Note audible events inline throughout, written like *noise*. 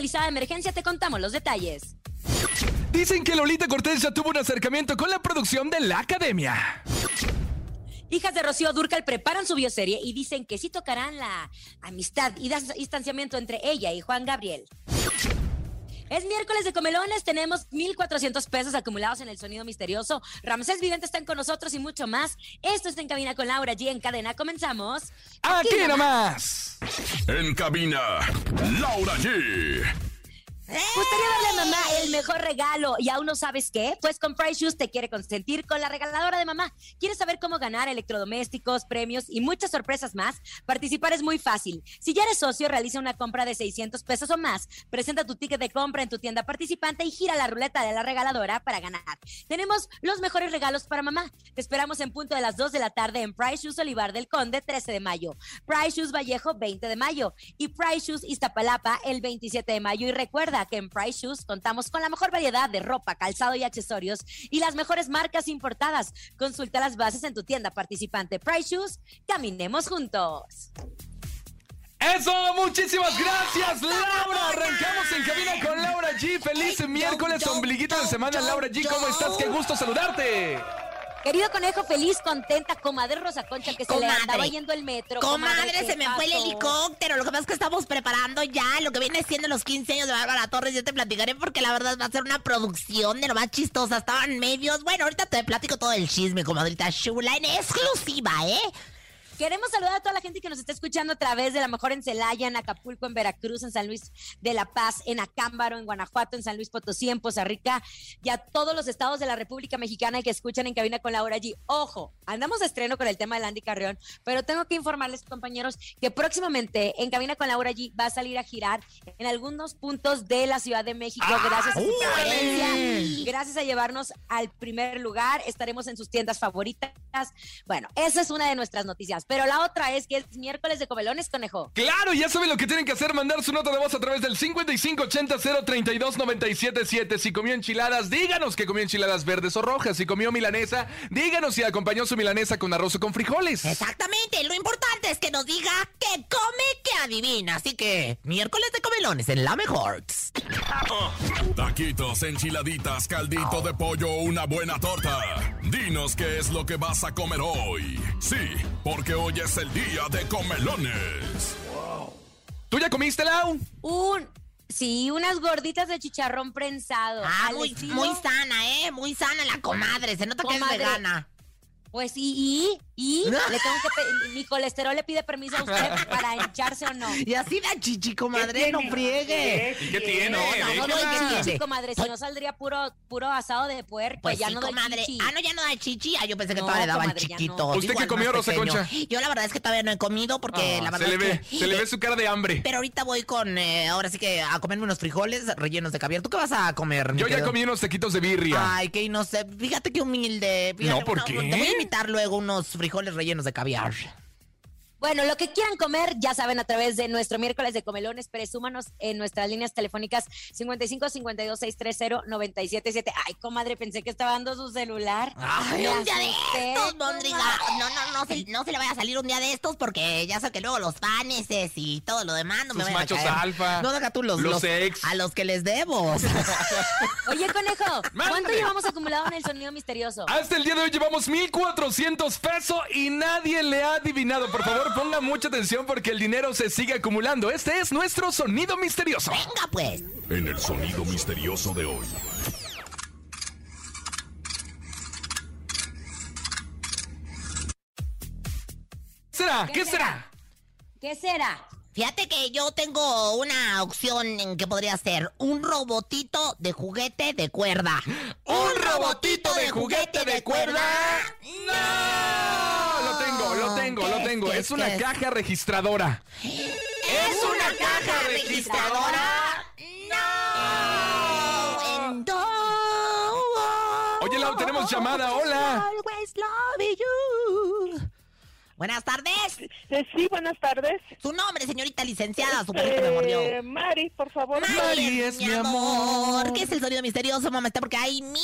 De emergencia, te contamos los detalles. Dicen que Lolita Cortés ya tuvo un acercamiento con la producción de la academia. Hijas de Rocío Durcal preparan su bioserie y dicen que sí tocarán la amistad y distanciamiento entre ella y Juan Gabriel. Es miércoles de comelones, tenemos 1,400 pesos acumulados en el sonido misterioso. Ramsés Vidente están con nosotros y mucho más. Esto está en cabina con Laura G en cadena. Comenzamos. Aquí nomás. En cabina, Laura G. Gustaría darle a mamá el mejor regalo y aún no sabes qué? Pues con Price Shoes te quiere consentir con la regaladora de mamá. ¿Quieres saber cómo ganar electrodomésticos, premios y muchas sorpresas más? Participar es muy fácil. Si ya eres socio, realiza una compra de 600 pesos o más, presenta tu ticket de compra en tu tienda participante y gira la ruleta de la regaladora para ganar. Tenemos los mejores regalos para mamá. Te esperamos en punto de las 2 de la tarde en Price Shoes Olivar del Conde 13 de mayo, Price Shoes Vallejo 20 de mayo y Price Shoes Iztapalapa el 27 de mayo. Y recuerda que en Price Shoes contamos con la mejor variedad de ropa, calzado y accesorios y las mejores marcas importadas. Consulta las bases en tu tienda participante Price Shoes. Caminemos juntos. Eso, muchísimas gracias, Laura. Arrancamos en cabina con Laura G. Feliz miércoles, ombliguito de semana, Laura G. ¿Cómo estás? Qué gusto saludarte. Querido conejo, feliz, contenta, comadre Rosa Concha, que se le andaba yendo el metro. Comadre, ¿qué se me fue el helicóptero. Lo que pasa es que estamos preparando ya lo que viene siendo los 15 años de Bárbara Torres. Yo te platicaré porque la verdad va a ser una producción de lo más chistosa. Estaban medios. Bueno, ahorita te platico todo el chisme, comadrita chula, en exclusiva, ¿eh? Queremos saludar a toda la gente que nos está escuchando a través de la mejor en Celaya, en Acapulco, en Veracruz, en San Luis de la Paz, en Acámbaro, en Guanajuato, en San Luis Potosí, en Poza Rica y a todos los estados de la República Mexicana que escuchan en cabina con Laura G. Ojo, andamos de estreno con el tema de Landy Carrión, pero tengo que informarles, compañeros, que próximamente en cabina con Laura G va a salir a girar en algunos puntos de la Ciudad de México gracias a su preferencia, gracias a llevarnos al primer lugar. Estaremos en sus tiendas favoritas. Bueno, esa es una de nuestras noticias. Pero la otra es que es miércoles de comelones, conejo. Claro, ya saben lo que tienen que hacer, mandar su nota de voz a través del 5580-032-977. Si comió enchiladas, díganos que comió enchiladas verdes o rojas. Si comió milanesa, díganos si acompañó su milanesa con arroz o con frijoles. Exactamente. Lo importante es que nos diga que come, que adivina. Así que, miércoles de comelones en la mejor. Taquitos, enchiladitas, caldito de pollo, una buena torta. Dinos qué es lo que vas a comer hoy. Sí, porque hoy es el día de comelones. ¿Tú ya comiste, Lau? Un, sí, unas gorditas de chicharrón prensado. Ah, muy, estilo- muy sana, ¿eh? Muy sana la comadre. Se nota que Comadre. es vegana. Pues y, y, y le tengo que *laughs* mi colesterol le pide permiso a usted *laughs* para hincharse o no. Y así da chichi, comadre, no friegue. ¿Y qué tiene? No, no, no, No, no, doy no. chichi, comadre, si no saldría puro, puro asado de puerco, Pues ya sí, no doy comadre. chichi. Ah, no, ya no da chichi. Ah, yo pensé que No, todavía le daban comadre, chiquito. no. ¿Usted qué comió, Rosa. Concha? Yo la verdad es que todavía no he comido porque Ah, la verdad se le es ve, que... se le ve su cara de hambre. *laughs* Pero ahorita voy con, eh, ahora sí que a comerme unos frijoles rellenos de caviar. ¿Tú qué vas a comer, mi Yo ya querido? comí unos taquitos de birria. Ay, que no sé. Fíjate qué humilde. Fíjate, No, ¿por qué? Invitar luego unos frijoles rellenos de caviar. Bueno, lo que quieran comer, ya saben, a través de nuestro miércoles de comelones, presúmanos en nuestras líneas telefónicas 55 52 630 977. Ay, comadre, pensé que estaba dando su celular. Ay, Me un día de estos, Mondriga. No, no, no se, no se le vaya a salir un día de estos porque ya sé que luego los faneses y todo lo demás no me Sus a machos caer. alfa. No, deja tú los, Los ex. A los que les debo. *laughs* Oye, conejo, ¿cuánto llevamos acumulado en el sonido misterioso? Hasta el día de hoy llevamos 1,400 pesos y nadie le ha adivinado. Por favor, ponga mucha atención porque el dinero se sigue acumulando. Este es nuestro sonido misterioso. Venga, pues. En el sonido misterioso de hoy. ¿Será? ¿Qué, ¿Qué será? ¿Qué será? Fíjate que yo tengo una opción en que podría ser un robotito de juguete de cuerda. ¿Un robotito de juguete de cuerda? ¡No! Lo tengo, lo tengo, ¿Qué lo tengo. ¿Qué Es es? una caja registradora. ¿Es una caja registradora? No. Oye, Lau, tenemos llamada. Hola. always love you. Buenas tardes. Eh, sí, buenas tardes. Su nombre, señorita licenciada, su perrito me mordió. Mari, por favor. Mari es mi amor. ¿Qué es el sonido misterioso, mamá? Está porque hay mil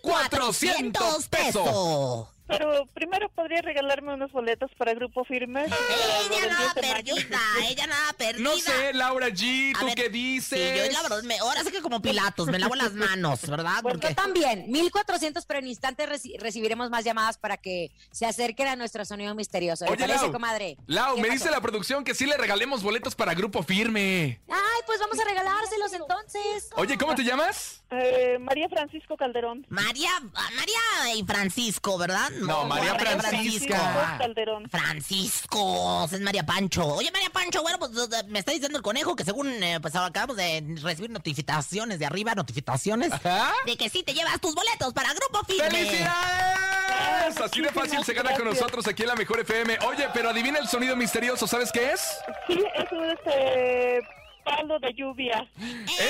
400 cuatrocientos pesos. Pero primero podría regalarme unos boletos para Grupo Firme. Ella nada 10 de mayo. perdida, ella nada perdida. No sé, Laura G, ¿tú ver, qué dices? Sí, yo la verdad, me, ahora sí que como Pilatos, me lavo las manos, ¿verdad? Porque Yo también, 1400, pero en instantes reci- recibiremos más llamadas para que se acerquen a nuestro sonido misterioso. ¿Le Oye, parece, Lau, comadre? Lau, ¿Qué me pasó? dice la producción que sí le regalemos boletos para Grupo Firme. Ay, pues vamos a regalárselos entonces. Oye, ¿cómo te llamas? Eh, María Francisco Calderón. María, ah, María y Francisco, ¿verdad? No, María Francisca. Francisco Calderón. Francisco, es María Pancho. Oye, María Pancho, bueno, pues eh, me está diciendo el conejo que según eh, pues acabamos de recibir notificaciones de arriba, notificaciones Ajá. de que sí te llevas tus boletos para Grupo Firme. ¡Felicidades! Así de fácil se gana con nosotros aquí en la Mejor FM. Oye, pero adivina el sonido misterioso, ¿sabes qué es? Sí, es un este, palo de lluvia.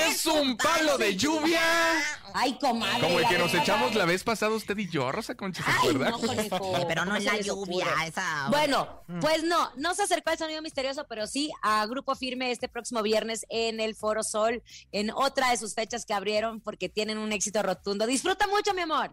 ¡Es un palo de lluvia! Ay, comadre. Como el que nos echamos la vez pasada usted y yo, Rosa Concha, ¿se acuerda? no. Pero no ¿Cómo en se la lluvia, esa. Bueno, pues no, no se acercó al sonido misterioso, pero sí a Grupo Firme este próximo viernes en el Foro Sol, en otra de sus fechas que abrieron porque tienen un éxito rotundo. Disfruta mucho, mi amor.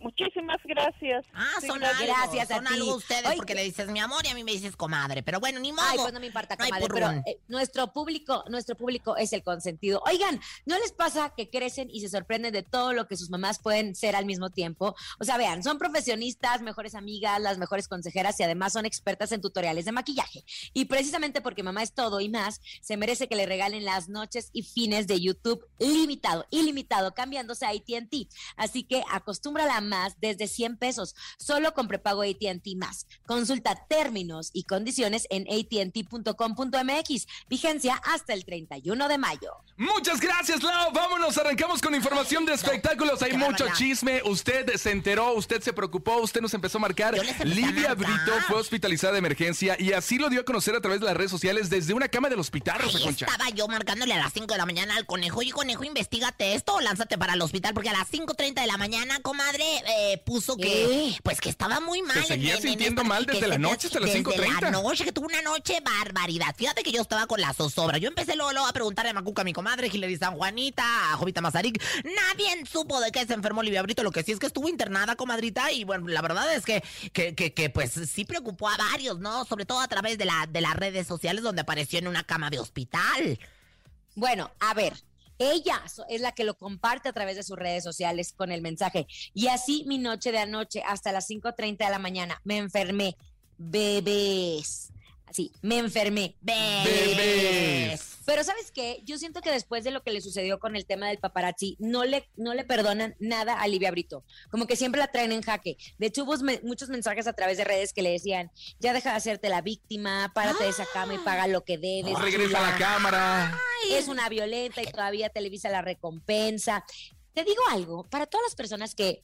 Muchísimas gracias. Ah, Sí, son gracias. algo, Gracias a son ti. algo ustedes Oye, porque le dices mi amor y a mí me dices comadre. Pero bueno, ni modo. Ay, pues no me importa, No comadre, pero eh, nuestro público, nuestro público es el consentido. Oigan, ¿no les pasa que crecen y se sorprenden de todo lo que sus mamás pueden ser al mismo tiempo? O sea, vean, son profesionistas, mejores amigas, las mejores consejeras y además son expertas en tutoriales de maquillaje. Y precisamente porque mamá es todo y más, se merece que le regalen las noches y fines de YouTube limitado, ilimitado, cambiándose a AT&T. Así que acostúmbrala más desde 100 pesos, solo con prepago AT&T más. Consulta términos y condiciones en AT&T.com.mx. Vigencia hasta el 31 de mayo. Muchas gracias, Lau. Vámonos, arrancamos con información de espectáculos. Hay mucho chisme. Usted se enteró, usted se preocupó, usted nos empezó a marcar. Yo les empecé a Lidia marcar. Brito fue hospitalizada de emergencia y así lo dio a conocer a través de las redes sociales desde una cama del hospital, Rosa Ahí Concha. estaba yo marcándole a las 5 de la mañana al conejo. Oye, conejo, investigate esto o lánzate para el hospital. Porque a las 5.30 de la mañana, comadre, eh, puso que, ¿Qué? pues que estaba muy mal. seguía sintiendo mal desde la se- noche hasta las desde 5:30. la noche, que tuvo una noche barbaridad. Fíjate que yo estaba con la zozobra. Yo empecé luego, luego a preguntarle a Macuca, a mi comadre, Hilary San Juanita, a Jovita Mazarik. Nadie supo de qué se enfermó Livia Brito. Lo que sí es que estuvo internada, comadrita. Y bueno, la verdad es que, que, que, que, pues sí preocupó a varios, ¿no? Sobre todo a través de, la, de las redes sociales donde apareció en una cama de hospital. Bueno, a ver. Ella es la que lo comparte a través de sus redes sociales con el mensaje. Y así mi noche de anoche hasta las 5.30 de la mañana me enfermé. Bebés. Así, me enfermé. Bebés. Pero ¿sabes qué? Yo siento que después de lo que le sucedió con el tema del paparazzi, no le, no le perdonan nada a Livia Brito. Como que siempre la traen en jaque. De hecho, hubo me- muchos mensajes a través de redes que le decían, ya deja de hacerte la víctima, párate de esa cama y paga lo que debes. Regresa a la chula". cámara. Es una violenta y todavía Televisa la recompensa. Te digo algo, para todas las personas que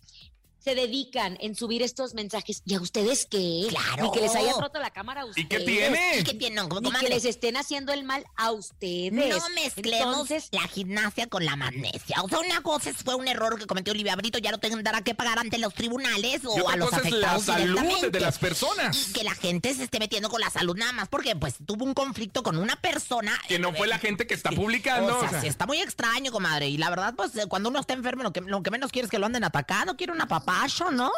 se dedican en subir estos mensajes, ¿y a ustedes qué? Claro. Ni que les hayan roto la cámara a ¿Y ustedes. qué tiene? ¿Y qué tiene? No, Ni que les estén haciendo el mal a ustedes. No mezclemos Entonces, la gimnasia con la magnesia. O sea, una cosa es- fue un error que cometió Olivia Brito, ya lo tendrá que pagar ante los tribunales o Y a los es la afectados salud de las personas. Y que la gente se esté metiendo con la salud nada más porque pues tuvo un conflicto con una persona. Que no fue la gente que está publicando. O sea, o sea. sí, está muy extraño, comadre. Y la verdad, pues eh, cuando uno está enfermo, lo que, lo que menos quiere es que lo anden atacando. Quiere un apapacho, ¿no?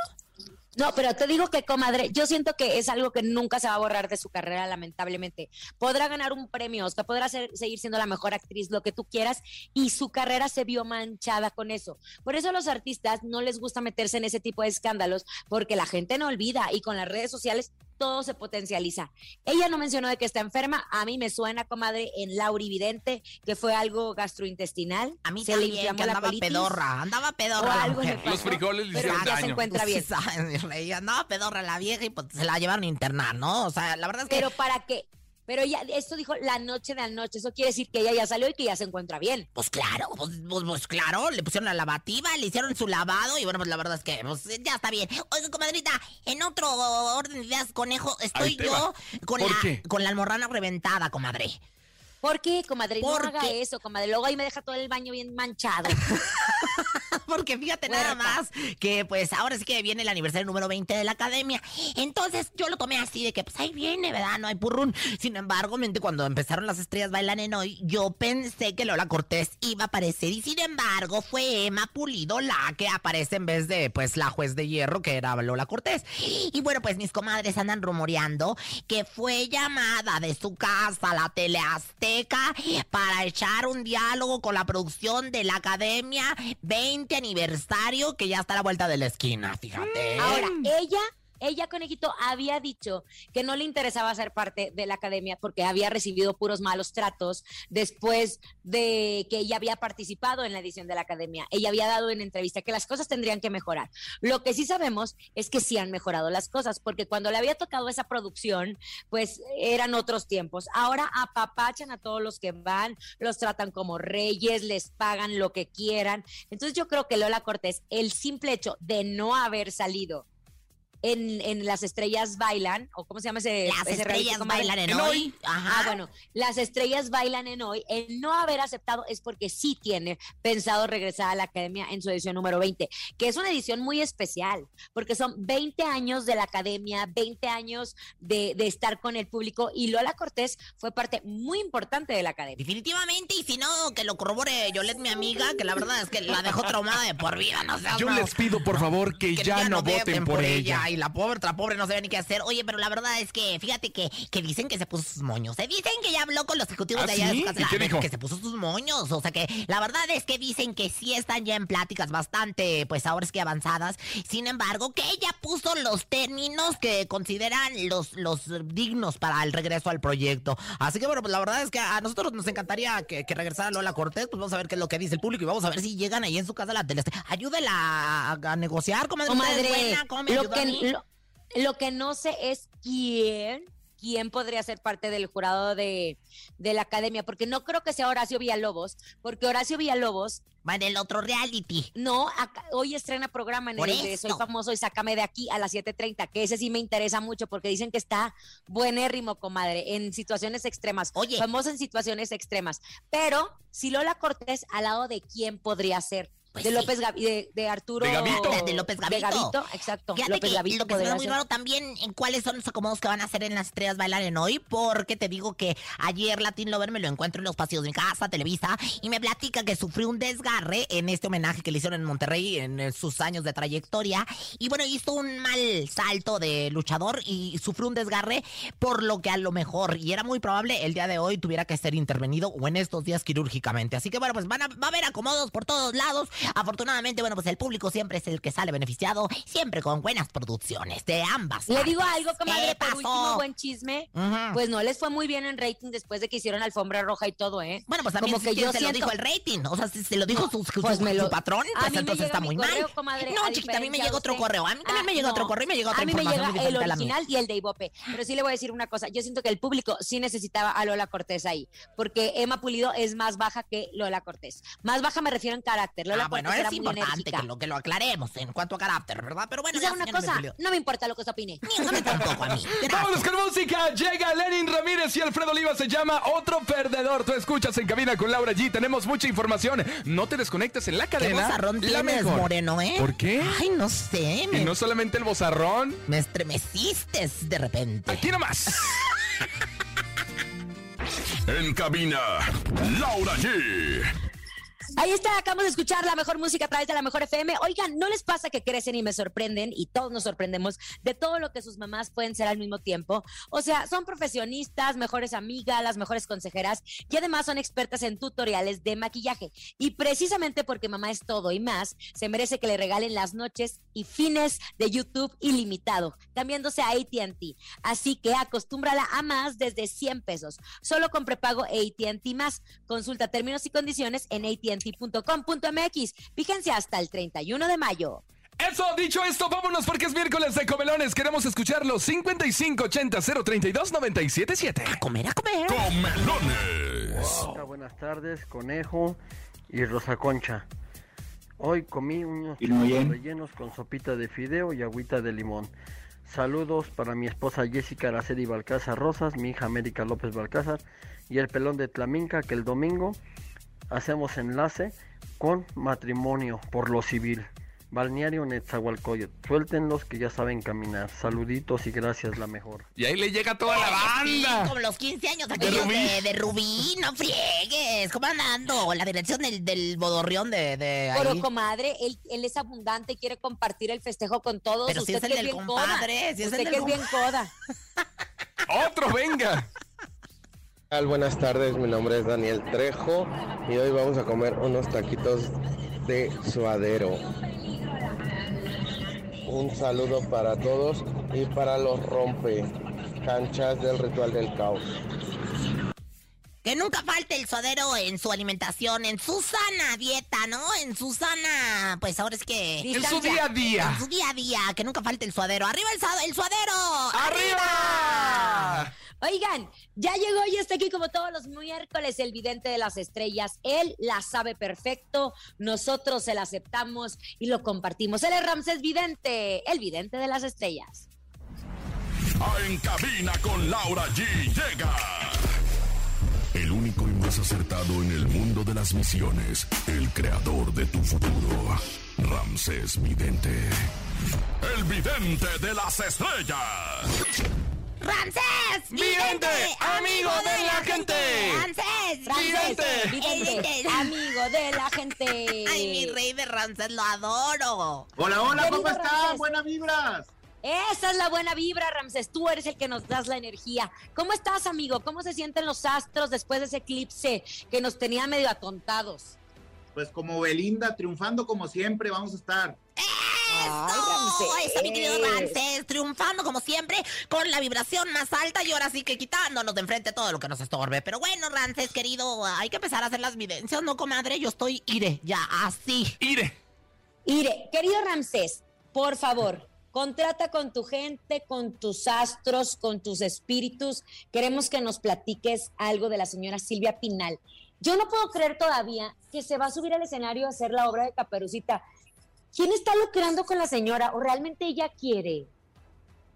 No, pero te digo que, comadre, yo siento que es algo que nunca se va a borrar de su carrera, lamentablemente. Podrá ganar un premio, Oscar, podrá ser- seguir siendo la mejor actriz, lo que tú quieras, y su carrera se vio manchada con eso. Por eso a los artistas no les gusta meterse en ese tipo de escándalos, porque la gente no olvida y con las redes sociales todo se potencializa. Ella no mencionó de que está enferma, a mí me suena, comadre, en Lauri Vidente, que fue algo gastrointestinal. A mí se le inflamó que la andaba colitis. pedorra. Andaba pedorra la algo pasó, Los frijoles le pero hicieron ya se daño. encuentra bien. *laughs* Sí, sabe, mi rey, andaba pedorra la vieja y pues se la llevaron a internar, ¿no? O sea, la verdad es que... Pero para qué? Pero ella, esto dijo la noche de anoche. Eso quiere decir que ella ya salió y que ya se encuentra bien. Pues claro, pues, pues- pues claro, le pusieron la lavativa, le hicieron su lavado y bueno, pues la verdad es que pues, ya está bien. Oiga, comadrita, en otro orden de ideas, conejo, estoy yo va. con ¿Por la, qué? con la almorrana reventada, comadre. ¿Por qué, comadre? ¿Por no haga qué? eso, comadre. Luego ahí me deja todo el baño bien manchado. *laughs* Porque fíjate nada más que pues ahora sí que viene el aniversario número 20 de la academia. Entonces yo lo tomé así de que pues ahí viene, ¿verdad? No hay purrún. Sin embargo, mente, cuando empezaron las estrellas bailan en hoy, yo pensé que Lola Cortés iba a aparecer y sin embargo fue Emma Pulido la que aparece en vez de pues la juez de hierro que era Lola Cortés. Y bueno, pues mis comadres andan rumoreando que fue llamada de su casa a la tele azteca para echar un diálogo con la producción de la academia 20 aniversario que ya está a la vuelta de la esquina, fíjate. Ahora, ella, ella, conejito, había dicho que no le interesaba ser parte de la academia porque había recibido puros malos tratos después de que ella había participado en la edición de la academia. Ella había dado en entrevista que las cosas tendrían que mejorar. Lo que sí sabemos es que sí han mejorado las cosas porque cuando le había tocado esa producción, pues eran otros tiempos. Ahora apapachan a todos los que van, los tratan como reyes, les pagan lo que quieran. Entonces yo creo que Lola Cortés, el simple hecho de no haber salido en, en Las Estrellas Bailan, o cómo se llama ese Las ese estrellas bailan en En hoy. hoy. Ajá. Ah, bueno, las estrellas bailan en hoy. El no haber aceptado es porque sí tiene pensado regresar a la academia en su edición número 20, que es una edición muy especial, porque son 20 años de la academia, 20 años de, de estar con el público, y Lola Cortés fue parte muy importante de la academia. Definitivamente, y si no, que lo corrobore Yolet, mi amiga, que la verdad es que la dejó traumada de por vida, no seas Yo les pido, por favor, que, que ya, no voten por ella. Y la pobre, la pobre no sabe ni qué hacer. Oye, pero la verdad es que, fíjate que, que dicen que se puso sus moños. Se dicen que ya habló con los ejecutivos ¿Ah, de allá de sí? su casa. ¿Y qué dijo? Que se puso sus moños. O sea que la verdad es que dicen que sí están ya en pláticas bastante, pues ahora es que avanzadas. Sin embargo, que ella puso los términos que consideran los, los dignos para el regreso al proyecto. Así que bueno, pues la verdad es que a nosotros nos encantaría que, que regresara Lola Cortés. Pues vamos a ver qué es lo que dice el público y vamos a ver si llegan ahí en su casa a la tele. Ayúdela a, a negociar, comadre. Comadre, buena, ¿cómo me lo que, lo, lo que no sé es quién, quién podría ser parte del jurado de, de la academia, porque no creo que sea Horacio Villalobos, porque Horacio Villalobos, Va en el otro reality. no, acá- hoy estrena programa en Por el de Soy. Famoso y Sácame de aquí a las 7.30, que ese sí me interesa mucho, porque dicen que está buenérrimo, comadre, en situaciones extremas, Oye. famoso en situaciones extremas, pero si Lola Cortés, ¿al lado de quién podría ser? Pues de sí. López de, de Arturo De Gavito. De- de López Gavito. exacto. Fíjate López que Gavito lo que se hace muy raro también en cuáles son los acomodos que van a hacer en las estrellas bailar en hoy, porque te digo que ayer Latin Lover me lo encuentro en los pasillos de mi casa, Televisa, y me platica que sufrió un desgarre en este homenaje que le hicieron en Monterrey en sus años de trayectoria. Y bueno, hizo un mal salto de luchador y sufrió un desgarre, por lo que a lo mejor, y era muy probable, el día de hoy tuviera que ser intervenido o en estos días quirúrgicamente. Así que bueno, pues van a, va a haber acomodos por todos lados Afortunadamente, bueno, pues el público siempre es el que sale beneficiado, siempre con buenas producciones de ambas. Le digo algo, comadre, ¿Qué por pasó? último, buen chisme. Ujú. Pues no les fue muy bien en rating después de que hicieron alfombra roja y todo, ¿eh? Bueno, pues también Como que si yo se lo dijo el rating. O sea, si se lo dijo su, su- pues su- me lo- su patrón, a pues me entonces llega está mi muy correo, mal. comadre, no, chiquita, a mí me de otro correo. A mí también Ah, me llega otro no. correo y me llega otra A mí me llega el original y el de Ibope. Pero sí le voy a decir una cosa. Yo siento que el público sí necesitaba a Lola Cortés ahí. Porque Emma Pulido es más baja que Lola Cortés. Más baja me refiero en carácter. Lola Ah, bueno, es importante que lo, que lo aclaremos en cuanto a carácter, ¿verdad? Pero bueno, Y ya, una cosa, no me importa lo que usted opine. Ni a mí tampoco, a mí. Vámonos con música. Llega Lenin Ramírez y Alfredo Oliva se llama Otro Perdedor. Tú escuchas en cabina con Laura G. Tenemos mucha información. No te desconectes en la Qué cadena. bozarrón la tienes, mejor. Moreno, ¿eh? ¿Por qué? Ay, no sé, Y me, no solamente el bozarrón. me estremeciste de repente. Aquí nomás. *laughs* En cabina, Laura G. Ahí está, acabamos de escuchar la mejor música a través de la mejor FM. Oigan, ¿no les pasa que crecen y me sorprenden y todos nos sorprendemos de todo lo que sus mamás pueden ser al mismo tiempo? O sea, son profesionistas, mejores amigas, las mejores consejeras y además son expertas en tutoriales de maquillaje. Y precisamente porque mamá es todo y más, se merece que le regalen las noches y fines de YouTube ilimitado, cambiándose a ATT. Así que acostúmbrala a más desde 100 pesos. Solo con prepago ATT más. Consulta términos y condiciones en ATT.com.mx. Fíjense hasta el 31 de mayo. Eso, dicho esto, vámonos porque es miércoles de comelones. Queremos escucharlos. 5580 032 977. A comer, a comer. Comelones. Buenas tardes, conejo y Rosa Concha. Hoy comí unos churros rellenos con sopita de fideo y agüita de limón. Saludos para mi esposa Jessica Araceli Balcázar Rosas, mi hija América López Balcázar y el pelón de Tlaminca que el domingo hacemos enlace con matrimonio por lo civil. Balneario Netzahualcoyot. Suéltenlos que ya saben caminar. Saluditos y gracias, la mejor. Y ahí le llega toda la Sí, banda. como los 15 años aquellos Rubí. de, de Rubí, no friegues. ¿Cómo andando? La dirección del, del bodorrión de, de ahí. Pero comadre, él, él es abundante y quiere compartir el festejo con todos. Pero si Usted es el que del bien compadre, coda. si es el del que es bien coda. Otro, venga. Tal? Buenas tardes, mi nombre es Daniel Trejo y hoy vamos a comer unos taquitos de suadero. Un saludo para todos y para los rompe canchas del ritual del caos. Que nunca falte el suadero en su alimentación, en su sana dieta, ¿no? En su sana, pues ahora es que... En su día a día. En su día a día, que nunca falte el suadero. ¡Arriba el, el suadero! ¡Arriba! Oigan, ya llegó y está aquí como todos los miércoles el vidente de las estrellas. Él la sabe perfecto, nosotros se la aceptamos y lo compartimos. Él es Ramsés Vidente, el vidente de las estrellas. Ah, En cabina con Laura G. Llega. El único y más acertado en el mundo de las misiones. El creador de tu futuro. Ramsés Vidente. El vidente de las estrellas. ¡Ramsés! ¡Vidente, amigo de la gente! ¡Ramsés! Vidente. vidente, Vidente. amigo de la gente. ¡Ay, mi rey de Ramsés, lo adoro! Hola, hola, ¿cómo están? Ramsés. Buenas vibras. Esa es la buena vibra, Ramsés. Tú eres el que nos das la energía. ¿Cómo estás, amigo? ¿Cómo se sienten los astros después de ese eclipse que nos tenía medio atontados? Pues como Belinda, triunfando como siempre, vamos a estar. Ay, Ramsés. Eso, mi querido Ramsés, triunfando como siempre, con la vibración más alta y ahora sí que quitándonos de enfrente todo lo que nos estorbe. Pero bueno, Ramsés, querido, hay que empezar a hacer las vivencias, ¿no, comadre? Yo estoy, iré, ya, así. Ire. Ire, querido Ramsés, por favor, contrata con tu gente, con tus astros, con tus espíritus. Queremos que nos platiques algo de la señora Silvia Pinal. Yo no puedo creer todavía que se va a subir al escenario a hacer la obra de Caperucita. ¿Quién está lucrando con la señora o realmente ella quiere?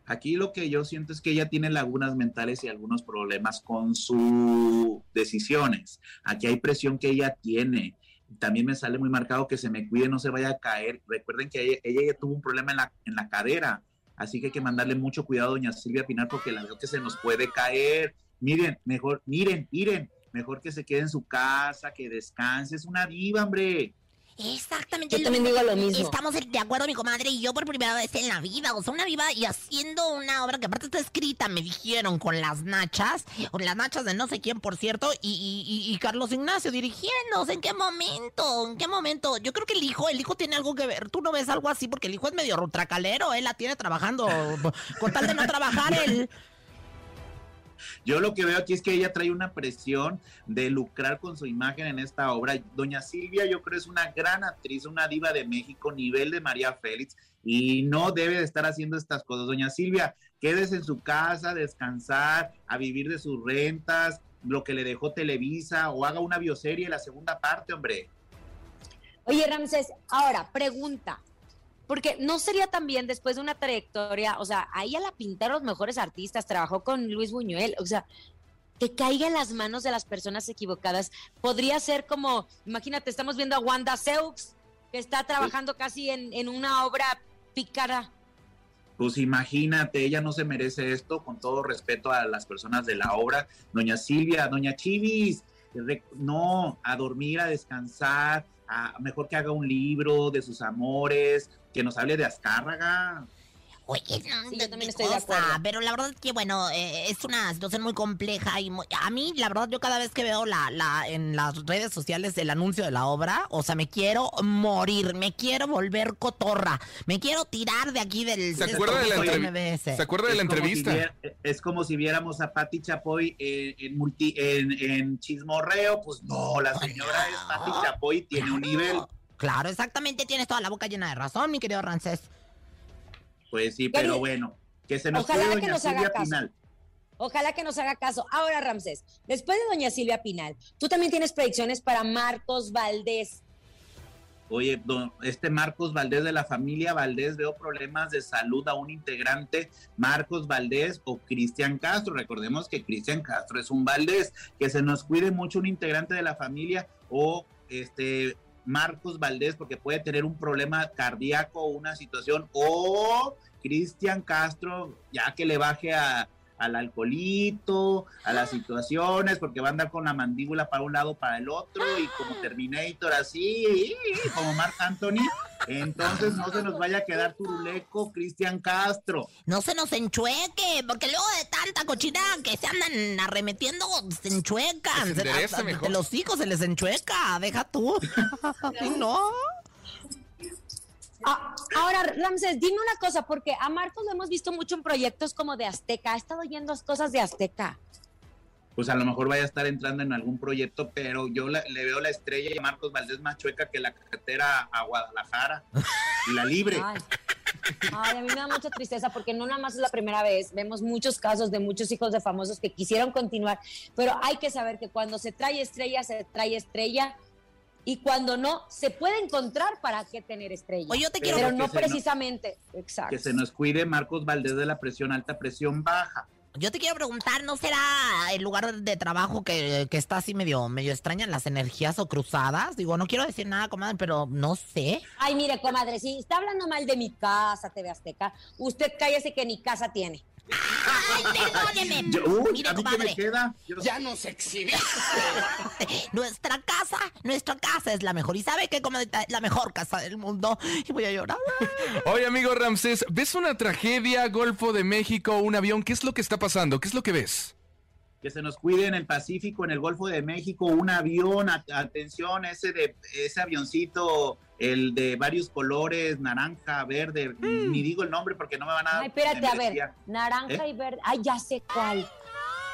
Aquí lo que yo siento es que ella tiene lagunas mentales y algunos problemas con sus decisiones. Aquí hay presión que ella tiene. También me sale muy marcado que se me cuide, no se vaya a caer. Recuerden que ella, ya tuvo un problema en la, en la cadera, así que hay que mandarle mucho cuidado a doña Silvia Pinar porque la veo que se nos puede caer. Miren, mejor, miren, miren, mejor que se quede en su casa, que descanse. Es una diva, hombre. Exactamente. Yo también digo lo mismo. Estamos de acuerdo, mi comadre y yo por primera vez en la vida. O sea, una vida y haciendo una obra que aparte está escrita, me dijeron, con las nachas. Con las nachas de no sé quién, por cierto. Y, y, Carlos Ignacio dirigiendo. ¿En qué momento? ¿En qué momento? Yo creo que el hijo, el hijo tiene algo que ver. Tú no ves algo así porque el hijo es medio rutracalero. Él la tiene trabajando. *laughs* con tal de no trabajar, él. Yo lo que veo aquí es que ella trae una presión de lucrar con su imagen en esta obra. Doña Silvia, yo creo es una gran actriz, una diva de México, nivel de María Félix, y no debe de estar haciendo estas cosas. Doña Silvia, quédese en su casa, descansar, a vivir de sus rentas, lo que le dejó Televisa, o haga una bioserie la segunda parte, hombre. Oye, Ramses, ahora, pregunta. Porque no sería también después de una trayectoria, o sea, ahí a la pintaron los mejores artistas, trabajó con Luis Buñuel, o sea, que caiga en las manos de las personas equivocadas. Podría ser como, imagínate, estamos viendo a Wanda Seux, que está trabajando casi en, en una obra pícara. Pues imagínate, ella no se merece esto, con todo respeto a las personas de la obra. Doña Silvia, doña Chivis, no, a dormir, a descansar, a, mejor que haga un libro de sus amores, que nos hable de Azcárraga. Oye, yo también estoy de acuerdo. Pero la verdad es que, bueno, eh, es una situación muy compleja y a mí, la verdad, yo cada vez que veo la, la, en las redes sociales el anuncio de la obra, o sea, me quiero morir, me quiero volver cotorra, me quiero tirar de aquí del... ¿Se acuerda de la, entrevista? ¿Se acuerda de la entrevista? es como si viéramos a Patti Chapoy en, multi, en, en, chismorreo, pues no, la señora es Patti Chapoy, tiene un nivel. Claro, exactamente, tienes toda la boca llena de razón, mi querido Rancés. Pues sí, pero bueno, que se nos Ojalá que nos haga caso. Pinal. Ojalá que nos haga caso. Ahora, Ramsés, después de doña Silvia Pinal, tú también tienes predicciones para Marcos Valdés. Oye, este Marcos Valdés de la familia Valdés, veo problemas de salud a un integrante, Marcos Valdés o Cristian Castro. Recordemos que Cristian Castro es un Valdés, que se nos cuide mucho un integrante de la familia o este Marcos Valdés porque puede tener un problema cardíaco una situación, o Cristian Castro, ya que le baje a, al alcoholito, a las situaciones, porque va a andar con la mandíbula para un lado, para el otro, y como Terminator así, como Mark Anthony. Entonces no se nos vaya a quedar turuleco Cristian Castro. No se nos enchueque, porque luego de tanta cochina que se andan arremetiendo, se enchuecan. Se, los hijos se les enchueca, deja tú. *laughs* no. Ah, ahora, Ramses, dime una cosa, porque a Marcos lo hemos visto mucho en proyectos como de Azteca. Ha estado yendo cosas de Azteca. Pues a lo mejor vaya a estar entrando en algún proyecto, pero yo le veo la estrella y a Marcos Valdés más chueca que la carretera a Guadalajara y la libre. Ay. a mí me da mucha tristeza porque no nada más es la primera vez, vemos muchos casos de muchos hijos de famosos que quisieron continuar, pero hay que saber que cuando se trae estrella, se trae estrella y cuando no, se puede encontrar para qué tener estrella. Oye, yo te quiero... Pero no precisamente, exacto. Que se nos cuide Marcos Valdés de la presión alta, presión baja. Yo te quiero preguntar, ¿no será el lugar de trabajo que, que, está así medio, medio extraña las energías o cruzadas? Digo, no quiero decir nada, comadre, pero no sé. Ay, mire, comadre, si está hablando mal de mi casa, TV Azteca, usted cállese que ni casa tiene. ¡Ay, perdóneme! Mire, comadre. Ya nos exhibe. *laughs* nuestra casa, nuestra casa es la mejor. ¿Y sabe qué, comadre? La mejor casa del mundo. Y voy a llorar. *laughs* Oye, amigo Ramsés, ¿ves una tragedia, Golfo de México, un avión? ¿Qué es lo que está pasando? ¿Qué es lo que ves? Que se nos cuide en el Pacífico, en el Golfo de México, un avión, atención, ese de ese avioncito, el de varios colores, naranja, verde, mm. ni digo el nombre porque no me van a Ay, espérate, a ver, naranja ¿Eh? y verde. Ay, ya sé cuál.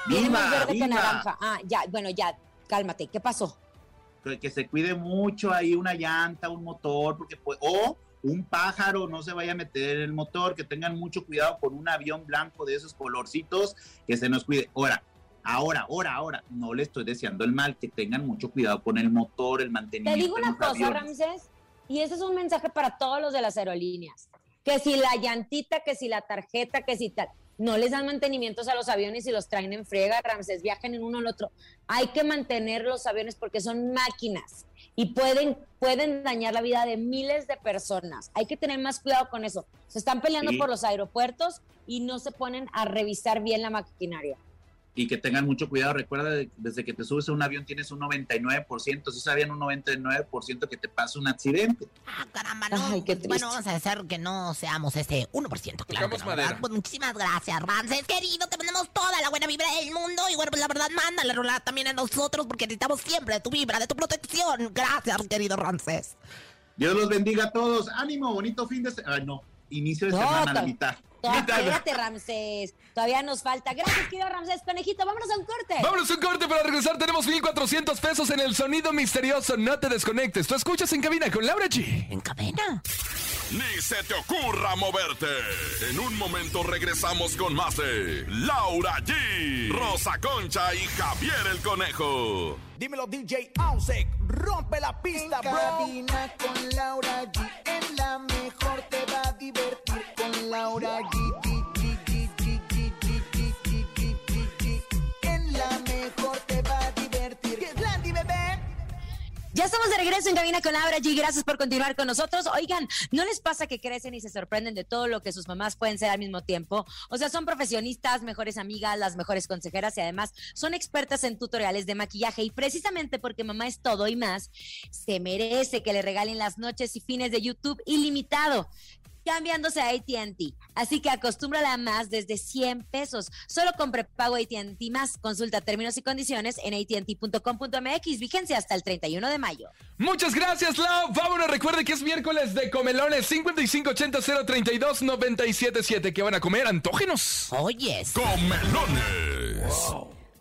Viene más verde que naranja. Ah, ya, bueno, ya, cálmate. ¿Qué pasó? Que, se cuide mucho ahí una llanta, un motor, porque o un pájaro no se vaya a meter en el motor, que tengan mucho cuidado con un avión blanco de esos colorcitos, que se nos cuide. Ahora, Ahora, ahora, ahora, no le estoy deseando el mal, que tengan mucho cuidado con el motor, el mantenimiento. Te digo una cosa, Ramses, y ese es un mensaje para todos los de las aerolíneas, que si la llantita, que si la tarjeta, que si tal, no les dan mantenimientos a los aviones y los traen en frega, Ramses, viajen en uno al otro. Hay que mantener los aviones porque son máquinas y pueden, pueden dañar la vida de miles de personas. Hay que tener más cuidado con eso. Se están peleando por los aeropuertos y no se ponen a revisar bien la maquinaria y que tengan mucho cuidado. Recuerda, de- desde que te subes a un avión tienes un 99%, si sabían un 99% que te pasa un accidente. Ah, caramba, no. Ay, qué Pues, Bueno, vamos a hacer que no seamos ese 1%, claro. Pues muchísimas gracias, Ramses, querido. Te mandamos toda la buena vibra del mundo. Y bueno, pues la verdad, manda la rola también a nosotros porque necesitamos siempre de tu vibra, de tu protección. Gracias, querido Ramses. Dios los bendiga a todos. Ánimo, bonito fin de semana. no, inicio de No, semana mitad. Espérate, Ramsés. Todavía nos falta. Gracias, querido Ramsés. Conejito, vámonos a un corte. Vámonos a un corte para regresar. Tenemos 1400 pesos en el sonido misterioso. No te desconectes. Tú escuchas en cabina con Laura G. En cadena. Ni se te ocurra moverte. En un momento regresamos con más de Laura G, Rosa Concha y Javier el Conejo. Dímelo DJ Ausek, rompe la pista, En bro. cabina con Laura G. En la mejor te va a divertir Laura G, la mejor te va a divertir. Bebé. Ya estamos de regreso en Cabina con Laura G. Gracias por continuar con nosotros. Oigan, ¿no les pasa que crecen y se sorprenden de todo lo que sus mamás pueden ser al mismo tiempo? O sea, son profesionistas, mejores amigas, las mejores consejeras y además son expertas en tutoriales de maquillaje. Y precisamente porque mamá es todo y más, se merece que le regalen las noches y fines de YouTube ilimitado cambiándose a ATT. Así que acostúmbrala a más desde 100 pesos. Solo con prepago ATT más. Consulta términos y condiciones en ATT.com.mx. Vigencia hasta el 31 de mayo. Muchas gracias, Lau. Vámonos. Recuerde que es miércoles de comelones 5580-032-977. ¿Qué van a comer? Antógenos. Oyes. Comelones.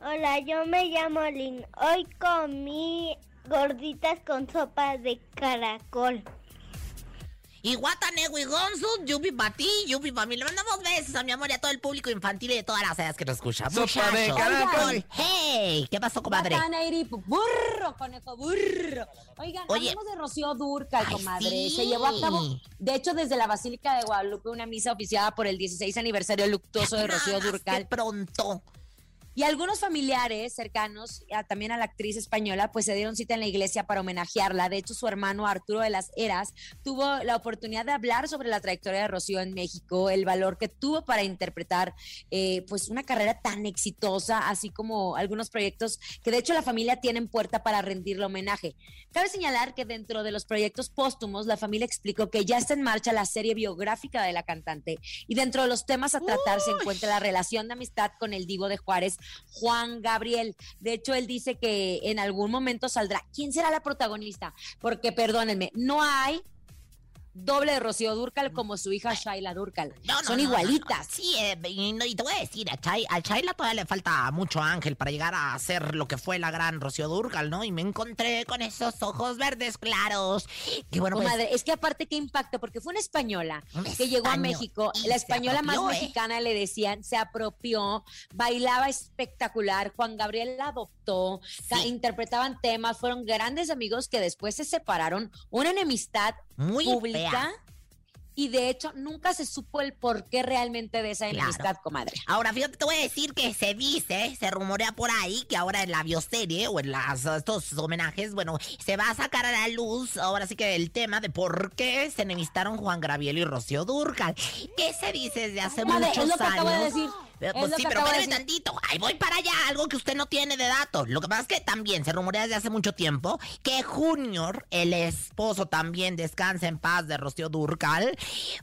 Hola, yo me llamo Lynn. Hoy comí gorditas con sopa de caracol. Y Guatanewi Gonzu, yupi para ti, yupi para mí. Le mandamos besos a mi amor y a todo el público infantil y de todas las edades que nos escuchan. Sopa de caracol. Hey, ¿qué pasó, comadre? Burro, conejo, burro. Oigan, Oye. hablemos de Rocío Durcal, Ay, comadre. sí. Se llevó a cabo, de hecho, desde la Basílica de Guadalupe, una misa oficiada por el 16 aniversario luctuoso de Rocío Durcal. pronto. Y algunos familiares cercanos, a- también a la actriz española, pues se dieron cita en la iglesia para homenajearla. De hecho, su hermano Arturo de las Heras tuvo la oportunidad de hablar sobre la trayectoria de Rocío en México, el valor que tuvo para interpretar eh, pues una carrera tan exitosa, así como algunos proyectos que de hecho la familia tiene en puerta para rendirle homenaje. Cabe señalar que dentro de los proyectos póstumos, la familia explicó que ya está en marcha la serie biográfica de la cantante y dentro de los temas a tratar se encuentra la relación de amistad con el divo de Juárez, Juan Gabriel. De hecho, él dice que en algún momento saldrá. ¿Quién será la protagonista? Porque, perdónenme, no hay doble de Rocío Durcal como su hija Shaila Durcal. No, no, Son igualitas. no. Sí, eh, y, no- y te voy a decir, a, Chay, a Chayla todavía le falta mucho ángel para llegar a ser lo que fue la gran Rocío Durcal, ¿no? Y me encontré con esos ojos verdes claros. Que bueno, pues, Comadre, es que aparte qué impacto, porque fue una española que llegó a México, la española más ¿eh? mexicana le decían, se apropió, bailaba espectacular, Juan Gabriel la adoptó, Sí. interpretaban temas, fueron grandes amigos que después se separaron, una enemistad muy pública. fea. Y de hecho, nunca se supo el porqué realmente de esa Claro. enemistad, comadre. Ahora, fíjate, te voy a decir que se dice, se rumorea por ahí que ahora en la bioserie o en las, estos homenajes, bueno, se va a sacar a la luz ahora sí que el tema de por qué se enemistaron Juan Gabriel y Rocío Durcal. ¿Qué se dice desde hace muchos es lo que años? acabo de decir. Es Pues lo sí, que pero de espérame decir. tantito. Ahí voy para allá, algo que usted no tiene de datos. Lo que pasa es que también se rumorea desde hace mucho tiempo que Junior, el esposo también, descansa en paz de Rocío Durcal,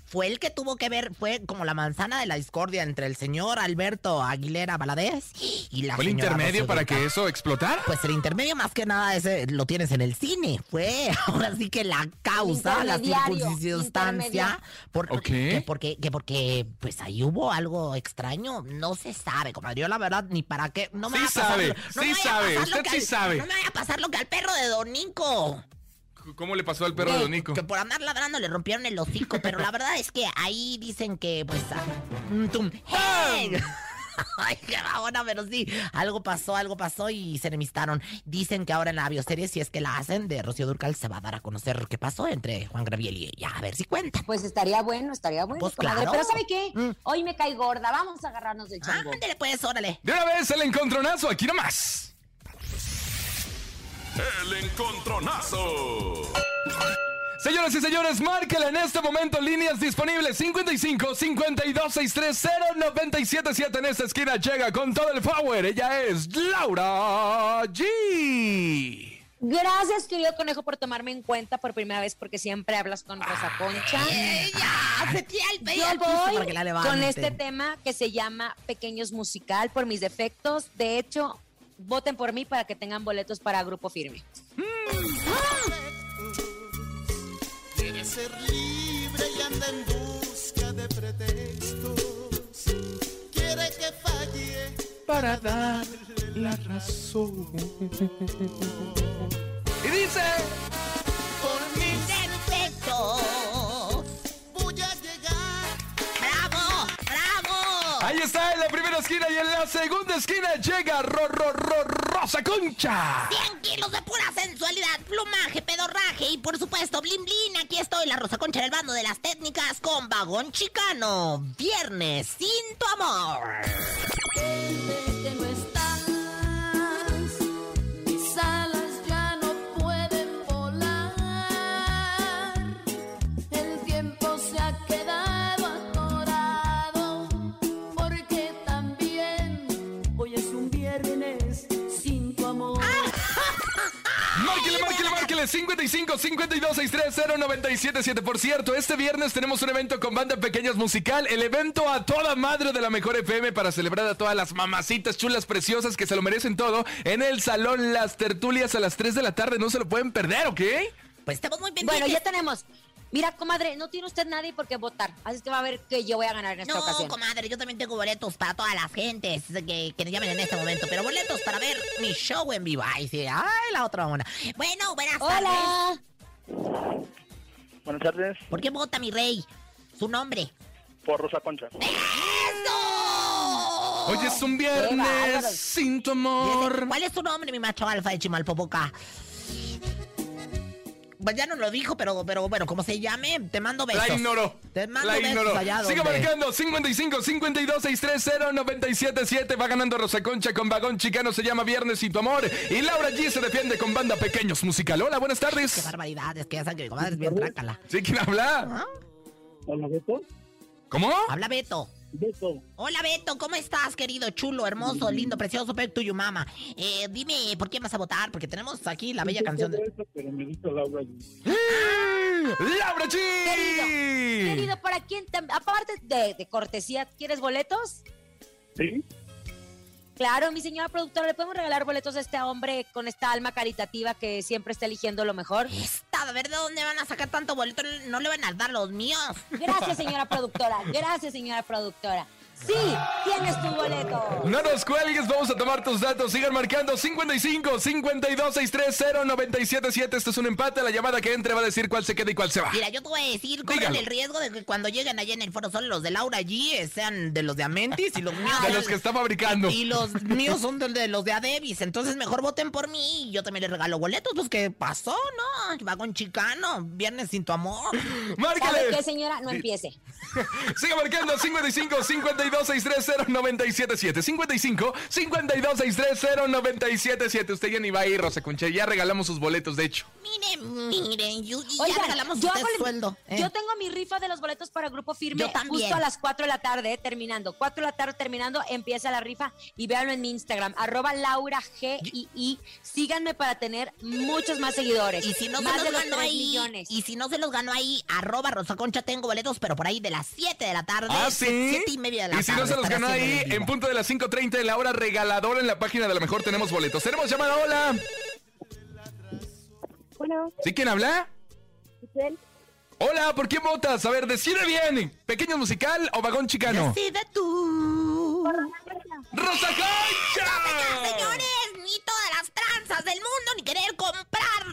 fue el que tuvo que ver, fue como la manzana de la discordia entre el señor Alberto Aguilera Valadez y la ¿Fue el intermedio Rocío para que eso explotara? Pues el intermedio más que nada ese lo tienes en el cine. Fue *laughs* ahora sí que la causa, la circunstancia, por, Ok. que porque, que porque pues ahí hubo algo extraño. No se sabe, comadre. Yo la verdad ni para qué. No me Sí vaya a pasar sabe, lo- no sí me vaya a sabe, pasar usted sí al- sabe. No me vaya a pasar lo que al perro de Don Nico. ¿Cómo le pasó al perro de Don Nico? Que por andar ladrando le rompieron el hocico, pero la verdad es que ahí dicen que, pues. ah, mm, tum, ¡hey! *laughs* Ay, qué babona, pero sí, algo pasó, algo pasó y se enemistaron. Dicen que ahora en la bioserie, si es que la hacen, de Rocío Durcal se va a dar a conocer qué pasó entre Juan Gabriel y ella. A ver si cuentan. Pues estaría bueno, estaría bueno. Pues claro. Pero ¿sabe qué? Mm. Hoy me cae gorda. Vamos a agarrarnos del chango. Ándale, pues, órale. De una vez el encontronazo, aquí nomás. El encontronazo. Señoras y señores, márquela en este momento líneas disponibles 55 52 630 977 en esta esquina llega con todo el power. Ella es Laura G. Gracias, querido conejo, por tomarme en cuenta por primera vez porque siempre hablas con Rosa Concha. ¡Ya! Se tira el Yo al piso voy para que la con este tema que se llama Pequeños Musical por mis defectos. De hecho, voten por mí para que tengan boletos para Grupo Firme. Quiere ser libre y anda en busca de pretextos. Quiere que falle para darle la razón. Y dice: Por mis defectos. Voy a llegar. ¡Bravo! ¡Bravo! Ahí está en la primera esquina y en la segunda esquina llega Ro, Ro, Ro, Rosa Concha. 100 kilos de pura sensualidad, plumaje, pedorraje y por supuesto blin blin. Aquí estoy, la Rosa Concha en el bando de las técnicas con vagón chicano. Viernes sin tu amor. 55 52 630 977. Por cierto, este viernes tenemos un evento con banda pequeñas musical. El evento a toda madre de la mejor FM para celebrar a todas las mamacitas chulas preciosas que se lo merecen todo en el salón Las Tertulias a las 3 de la tarde. No se lo pueden perder, ¿ok? Pues estamos muy Bueno, pendientes. ya tenemos. Mira, comadre, no tiene usted nadie por qué votar. Así es que va a ver que yo voy a ganar en esta No, ocasión. comadre, yo también tengo boletos para todas las gentes que, que me llamen en este momento, pero boletos para ver mi show en vivo. Ay, sí, ay, la otra una. Bueno, buenas Hola. tardes. Buenas tardes, ¿Por qué vota mi rey? Su nombre. por Rosa Concha. ¡Eso! Hoy es un viernes sin tu amor. ¿Cuál es tu nombre, mi macho alfa de Chimalpopoca? Pues ya no lo dijo, pero, pero bueno, como se llame, te mando besos. La ignoró. Te mando La besos ignoró. allá Siga donde- marcando 55 52 630 977. Va ganando Rosa Concha con vagón chicano. Se llama Viernes sin tu amor. Y Laura G se defiende con banda Pequeños Musical. Hola, buenas Qué tardes. barbaridad, es que ya saben que mi comadre es bien trácala. ¿Sí? ¿Quién habla? Hola, Beto. ¿Cómo? Habla Beto. Beto. Hola Beto, ¿cómo estás, querido, chulo, hermoso, lindo, precioso, Pep tuyo, mama? Eh, dime, ¿por quién vas a votar? Porque tenemos aquí la bella canción de... Pero me dijo Laura G. ¡Laura G! Querido, ¿para quién? te- aparte de, de cortesía, ¿quieres boletos? ¿Sí? Claro, mi señora productora, ¿le podemos regalar boletos a este hombre con esta alma caritativa que siempre está eligiendo lo mejor? Esta, a ver de dónde van a sacar tanto boleto, no le van a dar los míos. Gracias, *laughs* señora productora. Gracias, señora productora. Sí, tienes tu boleto. No nos cuelgues, vamos a tomar tus datos. Sigan marcando 55 52 630 977. Este es un empate. La llamada que entre va a decir cuál se queda y cuál se va. Mira, yo te voy a decir, corren Dígalo. el riesgo de que cuando lleguen allá en el foro solo los de Laura G eh, sean de los de Amentis y los *laughs* míos De los que está fabricando. Y los míos son de, de los de Adebis, entonces mejor voten por mí y yo también les regalo boletos, pues ¿qué pasó, no? Vagón chicano, viernes sin tu amor. *gasps* ¿Sabe ¡Márcale! qué, señora? No empiece. *laughs* Siga marcando 55 52 630 977. 55 52 630 977. Usted ya ni va a ir, Rosa Concha. Ya regalamos sus boletos, de hecho. Miren, miren, yo, y ya regalamos yo el- sueldo. ¿eh? Yo tengo mi rifa de los boletos para Grupo Firme Yo también. justo a las 4 de la tarde, eh, terminando. 4 de la tarde terminando, empieza la rifa y véanlo en mi Instagram, arroba Laura G I I. Síganme para tener muchos más seguidores. Y si no más se de los los ganó 3 ahí, millones. y si no se los ganó ahí, arroba Rosa Concha, tengo boletos, pero por ahí de las 7 de la tarde. Ah, sí. Siete y media de la Y si no se los ganó ahí, en punto de las 5.30 en la hora regaladora en la página de la mejor tenemos boletos. Tenemos llamada, hola. Bueno, ¿Sí quién habla? Giselle, Hola, ¿por quién votas? A ver, decide bien. ¿Pequeño musical o vagón chicano? Decide tú. ¡Rosa Concha! Señores, ni todas las tranzas del mundo, ni querer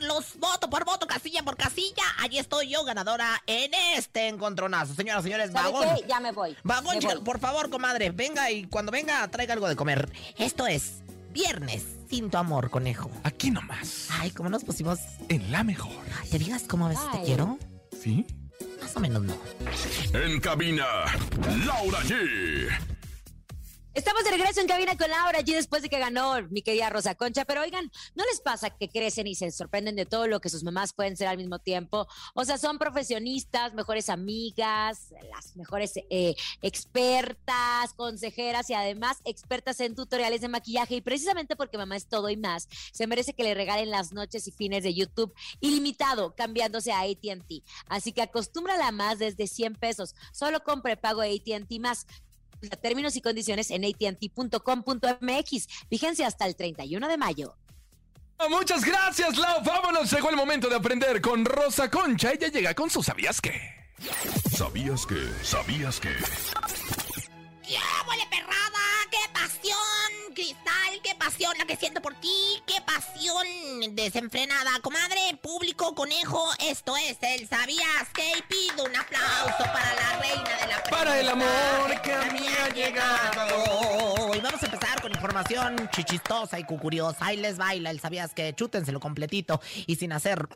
comprarlos voto por voto, casilla por casilla. Allí estoy yo, ganadora en este encontronazo. Señoras, señores, ¿Sabe vagón. qué? Ya me voy. Vagón, Me chica, voy. por favor, comadre, venga y cuando venga traiga algo de comer. Esto es Viernes sin tu amor, conejo. Aquí nomás. Ay, ¿cómo nos pusimos? En la mejor. ¿Te digas cómo a veces te quiero? ¿Sí? Más o menos no. En cabina, Laura G. Estamos de regreso en cabina con Laura allí después de que ganó mi querida Rosa Concha. Pero oigan, ¿no les pasa que crecen y se sorprenden de todo lo que sus mamás pueden ser al mismo tiempo? O sea, son profesionistas, mejores amigas, las mejores eh, expertas, consejeras y además expertas en tutoriales de maquillaje. Y precisamente porque mamá es todo y más, se merece que le regalen las noches y fines de YouTube ilimitado, cambiándose a ATT. Así que acostúmbrala más desde 100 pesos. Solo compre pago ATT más. Términos y condiciones en atnt.com.mx. Vigencia hasta el 31 de mayo. Ah, Muchas gracias, Lau. Vámonos. Llegó el momento de aprender con Rosa Concha. Ella llega con su ¿Sabías qué? ¿Sabías que? ¿Sabías que? ¡Ya, huele perrada! ¡Qué pasión! ¡Qué pasión la que siento por ti! ¡Qué pasión desenfrenada! Comadre, público, conejo, esto es el ¿Sabías que? Pido un aplauso para la reina de la Para el amor que a mí ha llegado. Y vamos a empezar con información chichistosa y cucuriosa. Ahí les baila el ¿Sabías que? Chútenselo completito y sin hacer...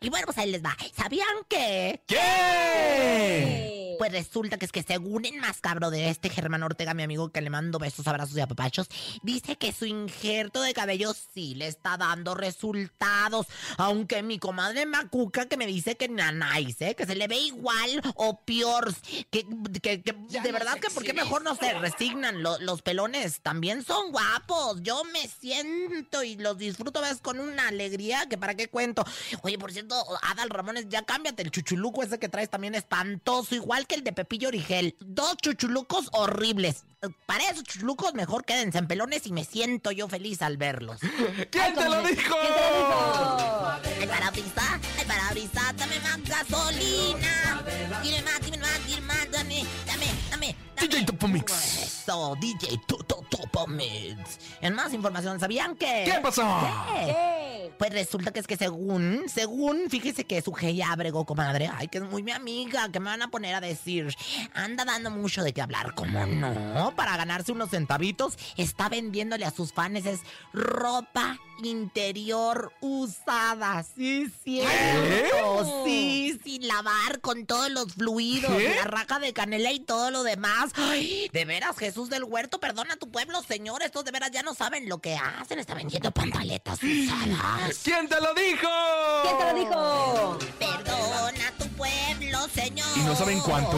Y bueno, pues ahí les va. ¿Sabían que? ¿Qué? Pues resulta que es que según el más cabro de este Germán Ortega, mi amigo que le mando besos, abrazos y apapachos, dice que su injerto de cabello sí le está dando resultados. Aunque mi comadre Macuca que me dice que nanáis, ¿eh? que se le ve igual o peor. Que, que, que de verdad que por qué mejor no se resignan. Lo- los pelones también son guapos. Yo me siento y los disfruto ves con una alegría que para qué cuento. Oye, por cierto, Adal Ramones, ya cámbiate el chuchuluco ese que traes también espantoso, igual que el de Pepillo Origel. Dos chuchulucos horribles. Para esos chuchulucos mejor quédense en pelones y me siento yo feliz al verlos. *laughs* ¿Quién te lo dijo? Ay, parabrisa, ay, parabrisa, dame más gasolina. Dime más, dime más, dime más, dame, dame, dame. DJ Topo Mix. Eso, DJ Toto Topo Mix. En más información, ¿sabían que? ¿Qué pasó? ¿Qué? Pues resulta que es que según, según, fíjese que su ya Abrego, comadre, ay, que es muy mi amiga, que me van a poner a decir, anda dando mucho de qué hablar, ¿cómo no? Para ganarse unos centavitos, está vendiéndole a sus fans es ropa interior usada, sí, cierto, sí, sin lavar, con todos los fluidos, ¿Qué? la raja de canela y todo lo demás. Ay, de veras, Jesús del Huerto, perdona a tu pueblo, señor, estos de veras ya no saben lo que hacen, está vendiendo pantaletas usadas. ¿Quién te lo dijo? ¿Quién te lo dijo? Perdona a tu pueblo, señor. ¿Y no saben cuánto?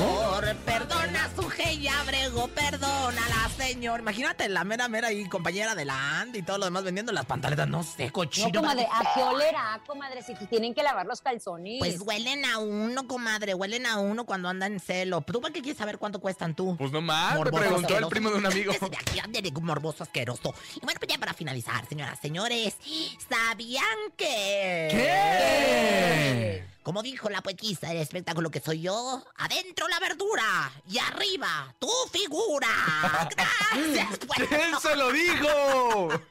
Perdona a su y Abrego, perdónala, señor. Imagínate la mera mera ahí, compañera de la Andy y todo lo demás vendiendo las pantaletas, no sé, cochino. No, comadre, ¿a qué olerá, comadre? Si tienen que lavar los calzones. Pues huelen a uno, comadre, huelen a uno cuando anda en celo. ¿Tú para qué quieres saber cuánto cuestan tú? Pues nomás, me preguntó el asqueroso. primo de un amigo. *laughs* De morboso asqueroso. Y bueno, pues ya para finalizar, señoras, señores, ¿sabían que...? ¿Qué? Como dijo la poetisa del espectáculo que soy yo, adentro la verdura y arriba tu figura. *laughs* *laughs* Gracias, pues. ¿Quién se lo dijo? *laughs*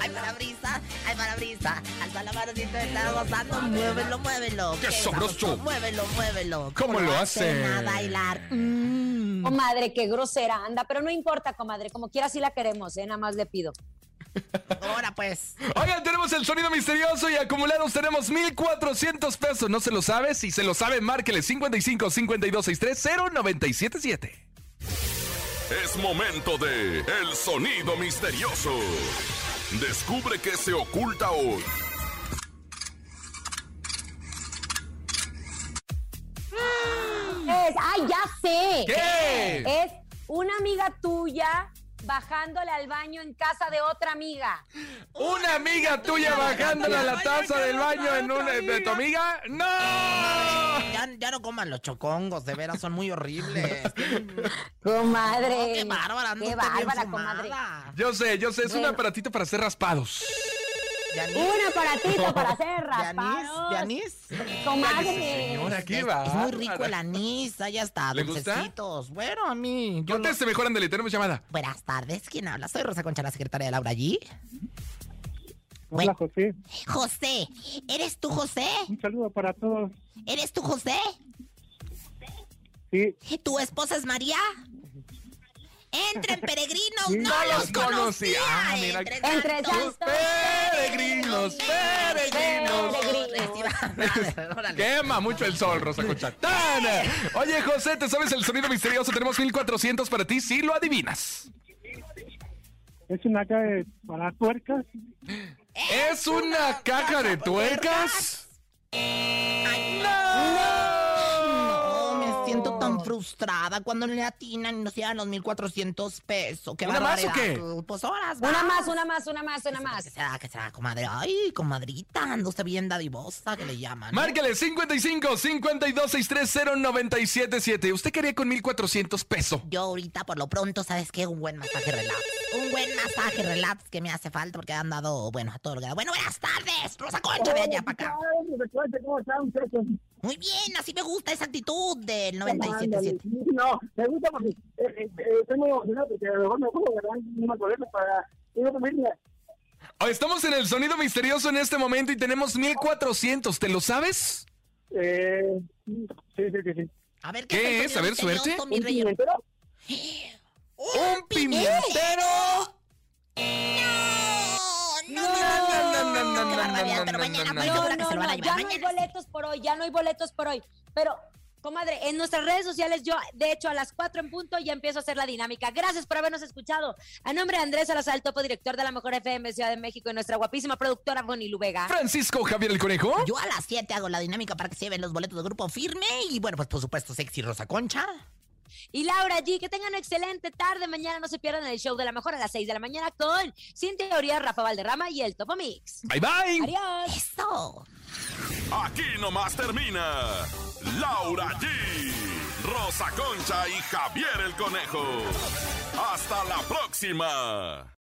Ay, parabrisa, ay, parabrisa. Alza la manocita, está gozando. Muévelo, muévelo. ¡Qué sabroso! Muévelo, muévelo. ¿Cómo lo hace? A bailar. Mm. Comadre, qué grosera anda, pero no importa, comadre, como quiera sí la queremos, ¿eh? Nada más le pido. Ahora pues. Oigan, tenemos el sonido misterioso y acumulados tenemos 1,400 pesos. ¿No se lo sabe? Si se lo sabe, márquele 55 52 63 0977. Es momento de El Sonido Misterioso. Descubre qué se oculta hoy. Es, ¡ay, ya sé! ¿Qué? Es una amiga tuya bajándole al baño en casa de otra amiga. ¿Una amiga tuya bajándole a la taza del baño en un, de tu amiga? ¡No! Ya, ya no coman los chocongos, de veras, son muy horribles. *laughs* Comadre. No, qué bárbara, Qué bárbara, comadre. Yo sé, yo sé, es un Bueno. aparatito para hacer raspados. Yanis, Un aparatito para hacer de anís, raspados. de anís. Comadre. Señora, qué Es, va. es muy rico el anís, ahí está, ¿Le gusta? dulcecitos. Bueno, a mí. Yo no- Conteste mejor, Andele, tenemos llamada. Buenas tardes, ¿quién habla? Soy Rosa Concha, la secretaria de Laura allí. Hola, José. José, ¿eres tú José? Un saludo para todos. ¿Eres tú José? Sí, ¿Tu esposa es María? Entren peregrinos, no, No los los conocí. conocía. Ah, mira. Entre Entre tantos tantos Peregrinos, peregrinos. peregrinos. *laughs* Quema mucho el sol, Rosa Concha. ¡Tan! Oye, José, ¿te sabes el sonido misterioso? Tenemos 1400 para ti si lo adivinas. Es una caja de- para tuercas. ¿Es una caja de tuercas? No, me siento tan frustrada cuando le atinan y nos llevan los 1400 pesos. ¿Qué ¿Una más o qué? Pues horas Una más, una más, una más, una más. ¿Qué será, qué será, comadre? Ay, comadrita, ando usted bien dadivosa, que le llaman. ¿no? Márcale 55 52 630 977. ¿Usted quería con 1400 pesos? Yo ahorita, por lo pronto, ¿sabes qué? Un buen masaje relax. Un buen masaje relax que me hace falta porque he andado, bueno, a todo lo que da. Bueno, buenas tardes, Rosa Concha, ven ya para acá. Muy bien, así me gusta esa actitud del 97.7. No, me gusta porque eh, eh, estoy muy emocionado porque a lo mejor me puedo ganar unos boletos para ir a familia. Oh, Estamos en el sonido misterioso en este momento y tenemos 1400. ¿Te lo sabes? Eh, sí, sí, sí, sí. A ver, ¿Qué es? A ver, suerte. ¿Un pimentero? ¡Un pimentero! No, no, no, no, no, no, qué barbaridad, no, pero no, mañana no, estoy no. segura No, que se no, lo van a no, llevar. ya no hay boletos por hoy, ya no hay boletos por hoy. Pero, comadre, en nuestras redes sociales, yo, de hecho, a las 4 en punto ya empiezo a hacer la dinámica. Gracias por habernos escuchado. A nombre de Andrés Salazar, topo director de la Mejor FM Ciudad de México y nuestra guapísima productora Bonnie Lubega. Francisco Javier el Conejo. Yo a las 7 hago la dinámica para que se lleven los boletos de grupo firme. Y bueno, pues por supuesto, sexy Rosa Concha. Y Laura G, que tengan una excelente tarde. Mañana no se pierdan el show de la Mejor a las 6 de la mañana con Cintia Teoría, Rafa Valderrama y el Topo Mix. Bye bye. Adiós. Eso. Aquí nomás termina Laura G, Rosa Concha y Javier el Conejo. Hasta la próxima.